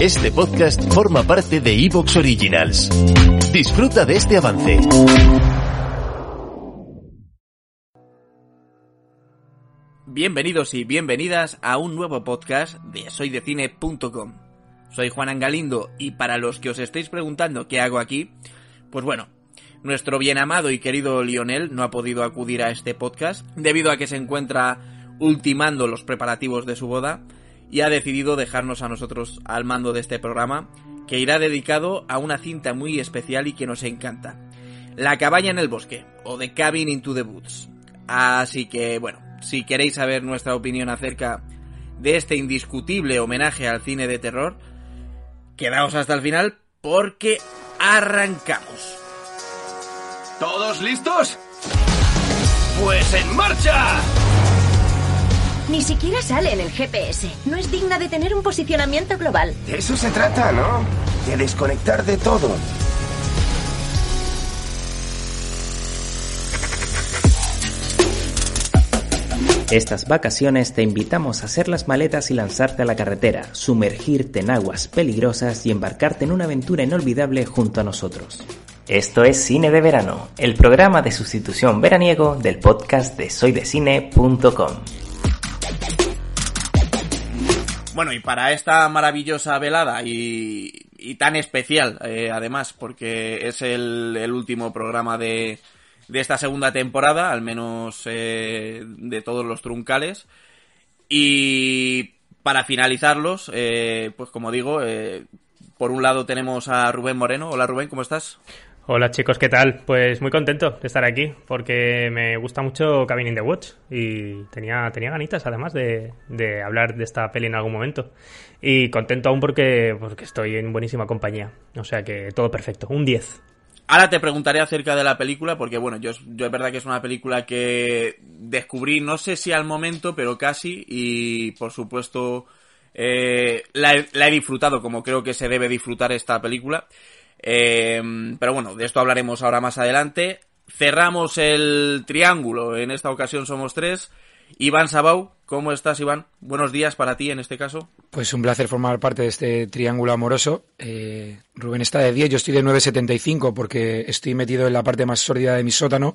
Este podcast forma parte de Evox Originals. Disfruta de este avance. Bienvenidos y bienvenidas a un nuevo podcast de soydecine.com. Soy Juan Angalindo y para los que os estéis preguntando qué hago aquí, pues bueno, nuestro bien amado y querido Lionel no ha podido acudir a este podcast debido a que se encuentra ultimando los preparativos de su boda y ha decidido dejarnos a nosotros al mando de este programa que irá dedicado a una cinta muy especial y que nos encanta. La cabaña en el bosque o The Cabin into the Woods. Así que bueno, si queréis saber nuestra opinión acerca de este indiscutible homenaje al cine de terror, quedaos hasta el final porque arrancamos. ¿Todos listos? Pues en marcha. Ni siquiera sale en el GPS. No es digna de tener un posicionamiento global. De eso se trata, ¿no? De desconectar de todo. Estas vacaciones te invitamos a hacer las maletas y lanzarte a la carretera, sumergirte en aguas peligrosas y embarcarte en una aventura inolvidable junto a nosotros. Esto es Cine de Verano, el programa de sustitución veraniego del podcast de soydecine.com. Bueno, y para esta maravillosa velada y, tan especial, eh, además, porque es el, último programa de, de, esta segunda temporada, al menos eh, de todos los truncales. Y para finalizarlos, eh, pues como digo, por un lado tenemos a Rubén Moreno. Hola Rubén, ¿cómo estás? Hola chicos, ¿qué tal? Pues muy contento de estar aquí porque me gusta mucho Cabin in the Watch y tenía, tenía ganitas además de, de hablar de esta peli en algún momento. Y contento aún porque, porque estoy en buenísima compañía. O sea que todo perfecto, un 10. Ahora te preguntaré acerca de la película porque bueno, yo, yo es verdad que es una película que descubrí, no sé si al momento, pero casi y por supuesto eh, la, he, la he disfrutado como creo que se debe disfrutar esta película. Eh, pero bueno, de esto hablaremos ahora más adelante. Cerramos el triángulo, en esta ocasión somos tres. Iván Sabau, ¿cómo estás Iván? Buenos días para ti en este caso. Pues un placer formar parte de este triángulo amoroso. Eh, Rubén está de 10, yo estoy de 9,75 porque estoy metido en la parte más sórdida de mi sótano,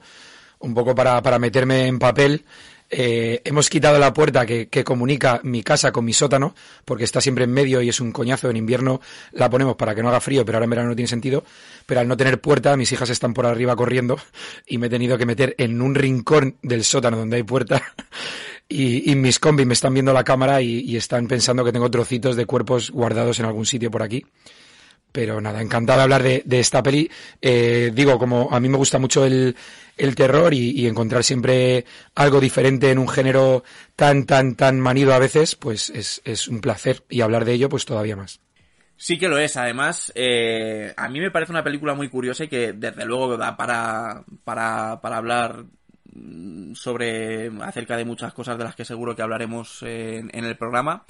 un poco para, para meterme en papel. Eh, hemos quitado la puerta que, que, comunica mi casa con mi sótano, porque está siempre en medio y es un coñazo. En invierno la ponemos para que no haga frío, pero ahora en verano no tiene sentido. Pero al no tener puerta, mis hijas están por arriba corriendo y me he tenido que meter en un rincón del sótano donde hay puerta. Y, y mis combis me están viendo la cámara y, y están pensando que tengo trocitos de cuerpos guardados en algún sitio por aquí pero nada, encantado de hablar de, de esta peli. Eh, digo, como a mí me gusta mucho el, el terror y, encontrar siempre algo diferente en un género tan, tan, tan manido a veces, pues es, un placer. Y hablar de ello, pues todavía más. Sí que lo es, además, eh, a mí me parece una película muy curiosa y que desde luego da para, para, para hablar sobre acerca de muchas cosas de las que seguro que hablaremos en, en el programa.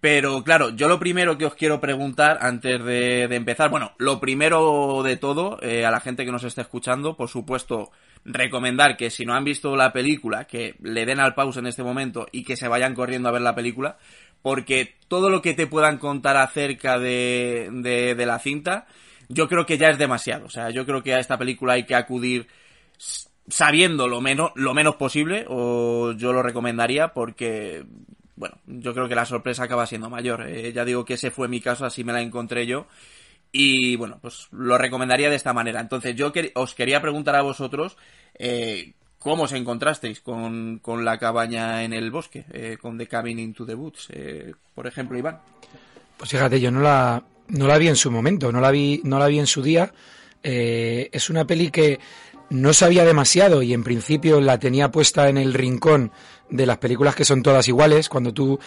Pero claro, yo lo primero que os quiero preguntar antes de, empezar, bueno, lo primero de todo, eh, a la gente que nos esté escuchando, por supuesto, recomendar que si no han visto la película, que le den al pause en este momento y que se vayan corriendo a ver la película, porque todo lo que te puedan contar acerca de, de, de la cinta, yo creo que ya es demasiado. O sea, yo creo que a esta película hay que acudir sabiendo lo menos, lo menos posible, o yo lo recomendaría porque bueno, yo creo que la sorpresa acaba siendo mayor. Eh, ya digo que ese fue mi caso, así me la encontré yo. Y bueno, pues lo recomendaría de esta manera. Entonces, yo que, os quería preguntar a vosotros eh, cómo os encontrasteis con, con, la cabaña en el bosque, eh, con The Cabin into the Woods, eh, por ejemplo, Iván. Pues fíjate, yo no la, no la vi en su momento, no la vi, no la vi en su día. Eh, es una peli que no sabía demasiado y en principio la tenía puesta en el rincón de las películas que son todas iguales, cuando tú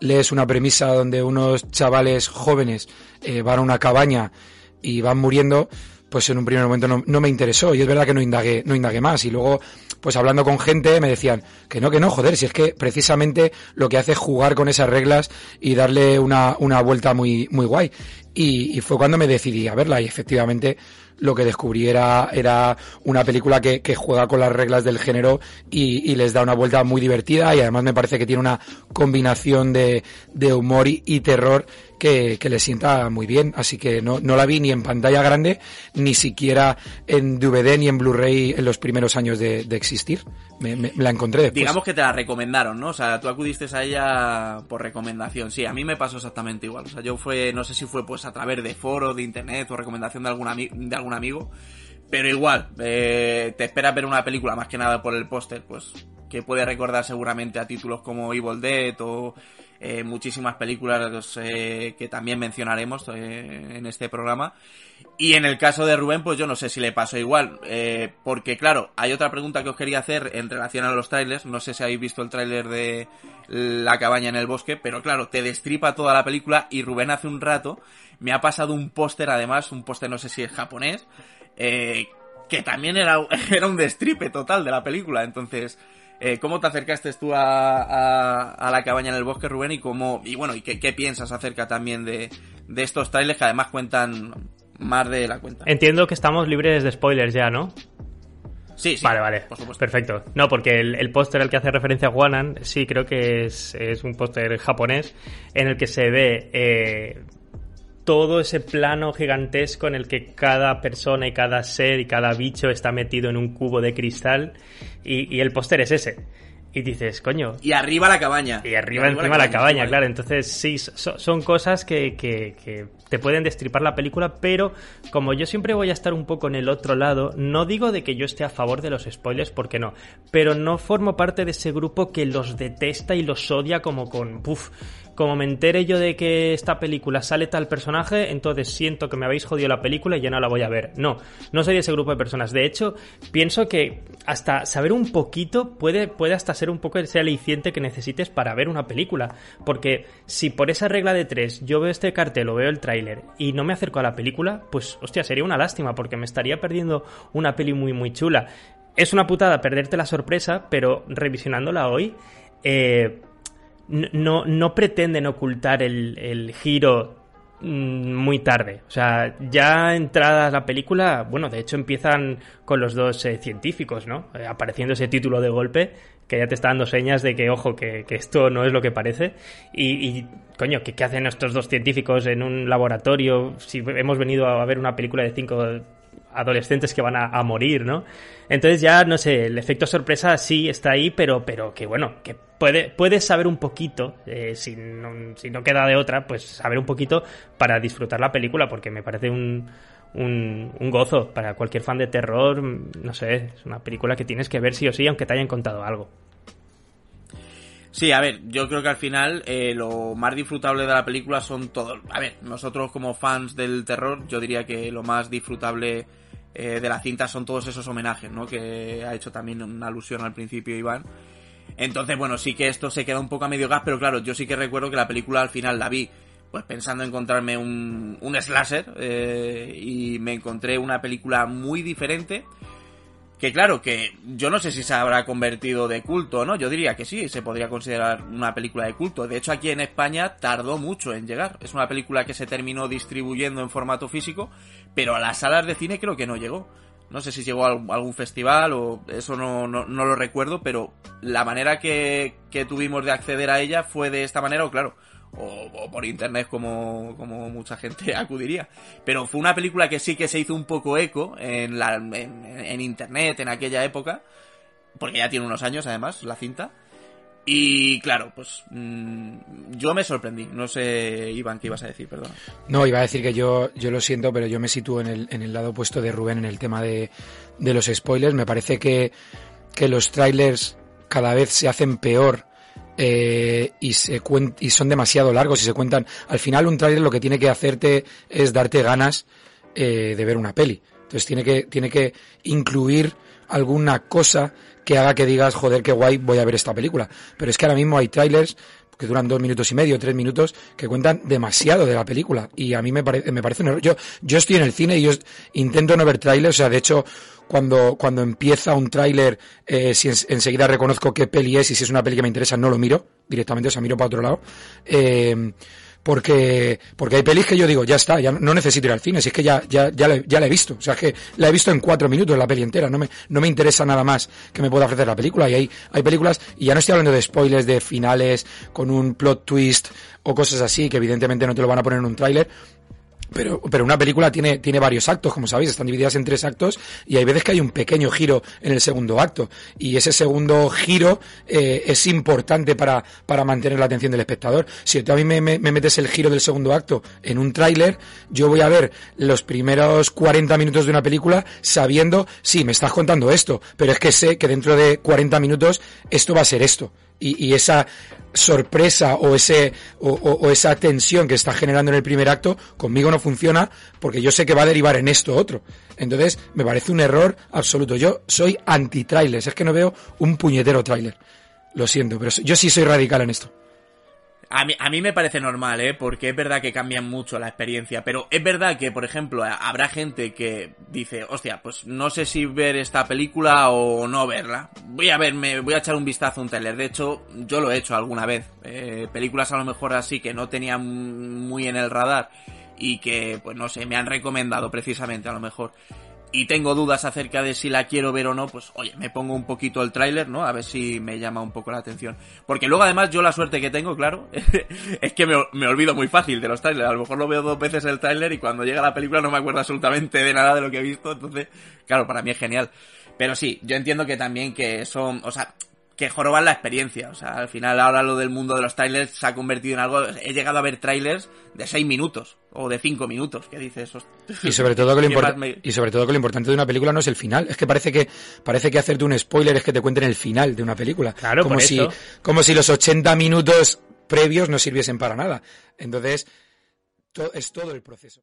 lees una premisa donde unos chavales jóvenes eh, van a una cabaña y van muriendo, pues en un primer momento no, no, me interesó. Y es verdad que no indagué, no indagué más. Y luego pues hablando con gente me decían que no, que no, joder, si es que precisamente lo que hace es jugar con esas reglas y darle una, una vuelta muy, muy guay. Y, y fue cuando me decidí a verla. Y efectivamente lo que descubrí era, era una película que, que, juega con las reglas del género y, y, les da una vuelta muy divertida y además me parece que tiene una combinación de, de humor y, y terror que, que, le sienta muy bien. Así que no, no la vi ni en pantalla grande, ni siquiera en DVD ni en Blu-ray en los primeros años de, de existir. Me, me, me, la encontré después. Digamos que te la recomendaron, ¿no? O sea, tú acudiste a ella por recomendación. Sí, a mí me pasó exactamente igual. O sea, yo fue, no sé si fue pues a través de foros, de internet o recomendación de algún, de algún amigo. Pero igual, eh, te esperas ver una película más que nada por el póster, pues que puede recordar seguramente a títulos como Evil Dead o eh, muchísimas películas eh, que también mencionaremos eh, en este programa. Y en el caso de Rubén, pues yo no sé si le pasó igual, eh, porque claro, hay otra pregunta que os quería hacer en relación a los trailers, no sé si habéis visto el tráiler de La cabaña en el bosque, pero claro, te destripa toda la película y Rubén hace un rato me ha pasado un póster además, un póster no sé si es japonés, eh, que también era, era un destripe total de la película, entonces... Eh, ¿Cómo te acercaste tú a, a, a, la cabaña en el bosque, Rubén? Y cómo, y bueno, y qué, qué piensas acerca también de, de estos trailers que además cuentan más de la cuenta. Entiendo que estamos libres de spoilers ya, ¿no? Sí, sí. Vale, vale. Perfecto. No, porque el, el póster al que hace referencia Juanan, sí, creo que es, es un póster japonés en el que se ve eh, todo ese plano gigantesco en el que cada persona y cada ser y cada bicho está metido en un cubo de cristal y, y el póster es ese. Y dices, coño. Y arriba la cabaña. Y arriba, y arriba encima la cabaña, la cabaña claro. Entonces, sí, so, son cosas que, que, que, te pueden destripar la película, pero como yo siempre voy a estar un poco en el otro lado, no digo de que yo esté a favor de los spoilers, porque no. Pero no formo parte de ese grupo que los detesta y los odia como con. Puf, como me entere yo de que esta película sale tal personaje, entonces siento que me habéis jodido la película y ya no la voy a ver. No, no soy de ese grupo de personas. De hecho, pienso que hasta saber un poquito puede, puede hasta ser un poco ese aliciente que necesites para ver una película. Porque si por esa regla de tres yo veo este cartel o veo el tráiler y no me acerco a la película, pues hostia, sería una lástima porque me estaría perdiendo una peli muy muy chula. Es una putada perderte la sorpresa, pero revisionándola hoy, eh, no, no pretenden ocultar el, el giro muy tarde. O sea, ya entrada la película, bueno, de hecho empiezan con los dos eh, científicos, ¿no? Eh, apareciendo ese título de golpe que ya te está dando señas de que, ojo, que, que esto no es lo que parece. Y, y coño, ¿qué, ¿qué, hacen estos dos científicos en un laboratorio? Si hemos venido a ver una película de cinco adolescentes que van a, morir, ¿no? Entonces ya, no sé, el efecto sorpresa sí está ahí, pero, pero que bueno, que puede, puedes saber un poquito, eh, si, no, si no queda de otra, pues saber un poquito para disfrutar la película, porque me parece un, un, un, gozo para cualquier fan de terror, no sé, es una película que tienes que ver sí o sí, aunque te hayan contado algo. Sí, a ver, yo creo que al final eh, lo más disfrutable de la película son todos. A ver, nosotros como fans del terror, yo diría que lo más disfrutable eh, de la cinta son todos esos homenajes, ¿no? Que ha hecho también una alusión al principio Iván. Entonces, bueno, sí que esto se queda un poco a medio gas, pero claro, yo sí que recuerdo que la película al final la vi, pues pensando en encontrarme un, un slasher, eh, y me encontré una película muy diferente que claro, que yo no sé si se habrá convertido de culto, ¿no? Yo diría que sí, se podría considerar una película de culto. De hecho, aquí en España tardó mucho en llegar. Es una película que se terminó distribuyendo en formato físico, pero a las salas de cine creo que no llegó. No sé si llegó a algún festival o eso no, no, no lo recuerdo, pero la manera que, que tuvimos de acceder a ella fue de esta manera, o claro, o, por internet como, como mucha gente acudiría. Pero fue una película que sí que se hizo un poco eco en, la, en, internet en aquella época, porque ya tiene unos años además la cinta. Y claro, pues mmm, yo me sorprendí. No sé, Iván, ¿qué ibas a decir? Perdón. No, iba a decir que yo, yo lo siento, pero yo me sitúo en el, en el lado opuesto de Rubén en el tema de, de los spoilers. Me parece que, que los trailers cada vez se hacen peor eh, y, se y son demasiado largos y se cuentan. Al final un tráiler lo que tiene que hacerte es darte ganas eh, de ver una peli. Entonces tiene que, tiene que incluir alguna cosa que haga que digas, joder, qué guay, voy a ver esta película. Pero es que ahora mismo hay trailers que duran dos minutos y medio, tres minutos, que cuentan demasiado de la película. Y a mí me, parece me parece. Yo, yo estoy en el cine y yo intento no ver trailers, o sea, de hecho, cuando, cuando empieza un tráiler, eh, si enseguida reconozco qué peli es y si es una peli que me interesa, no lo miro directamente, o sea, miro para otro lado. Eh, porque, porque hay pelis que yo digo, ya está, ya no necesito ir al cine, si es que ya, ya, ya, la, ya la he visto, o sea, es que la he visto en cuatro minutos la peli entera, no me, no me interesa nada más que me pueda ofrecer la película, y hay, hay películas, y ya no estoy hablando de spoilers, de finales, con un plot twist, o cosas así, que evidentemente no te lo van a poner en un tráiler, pero, pero una película tiene, tiene varios actos, como sabéis, están divididas en tres actos y hay veces que hay un pequeño giro en el segundo acto. Y ese segundo giro eh, es importante para, para mantener la atención del espectador. Si tú a mí me, me, metes el giro del segundo acto en un tráiler, yo voy a ver los primeros 40 minutos de una película sabiendo, sí, me estás contando esto, pero es que sé que dentro de 40 minutos esto va a ser esto y, y esa sorpresa o ese o, o, esa tensión que está generando en el primer acto conmigo no funciona porque yo sé que va a derivar en esto otro. Entonces me parece un error absoluto. Yo soy anti trailers es que no veo un puñetero trailer. Lo siento pero yo sí soy radical en esto a mí, a mí me parece normal, ¿eh? Porque es verdad que cambian mucho la experiencia. Pero es verdad que, por ejemplo, habrá gente que dice, hostia, pues no sé si ver esta película o no verla. Voy a ver, me voy a echar un vistazo a un trailer. De hecho, yo lo he hecho alguna vez. Eh, películas a lo mejor así que no tenía muy en el radar y que, pues no sé, me han recomendado precisamente a lo mejor y tengo dudas acerca de si la quiero ver o no, pues oye, me pongo un poquito el tráiler, ¿no? A ver si me llama un poco la atención. Porque luego además yo la suerte que tengo, claro, es que me, me, olvido muy fácil de los trailers. A lo mejor lo veo dos veces el tráiler y cuando llega la película no me acuerdo absolutamente de nada de lo que he visto. Entonces, claro, para mí es genial. Pero sí, yo entiendo que también que son, o sea, que joroban la experiencia. O sea, al final ahora lo del mundo de los trailers se ha convertido en algo... He llegado a ver trailers de 6 minutos o de 5 minutos, ¿qué dices? Y sobre todo que lo me... y sobre todo que lo importante de una película no es el final, es que parece que parece que hacerte un spoiler es que te cuenten el final de una película. Claro, como si como si los 80 minutos previos no sirviesen para nada. Entonces, to es todo el proceso.